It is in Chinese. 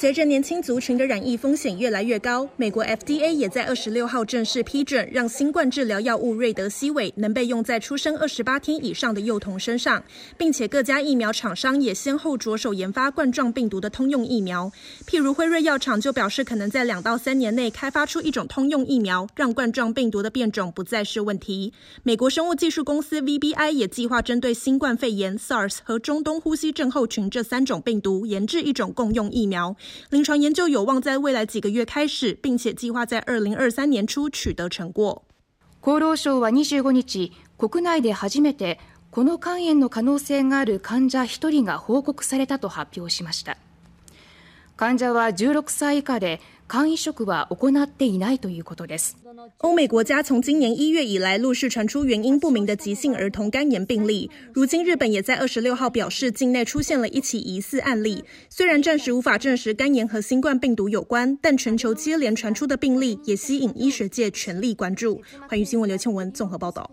随着年轻族群的染疫风险越来越高，美国 FDA 也在二十六号正式批准，让新冠治疗药物瑞德西韦能被用在出生二十八天以上的幼童身上，并且各家疫苗厂商也先后着手研发冠状病毒的通用疫苗。譬如辉瑞药厂就表示，可能在两到三年内开发出一种通用疫苗，让冠状病毒的变种不再是问题。美国生物技术公司 VBI 也计划针对新冠肺炎、SARS 和中东呼吸症候群这三种病毒研制一种共用疫苗。临床研究有望在未来几个月开始，并且计划在二零二三年初取得成果。厚劳省は25日、国内で初めてこの肝炎の可能性がある患者1人が报告されたと発表しました。 患者は16歳以下で。肝移植は行っていないということです。欧美国家从今年一月以来陆续传出原因不明的急性儿童肝炎病例，如今日本也在二十六号表示境内出现了一起疑似案例。虽然暂时无法证实肝炎和新冠病毒有关，但全球接连传出的病例也吸引医学界全力关注。寰宇新闻刘倩文综合报道。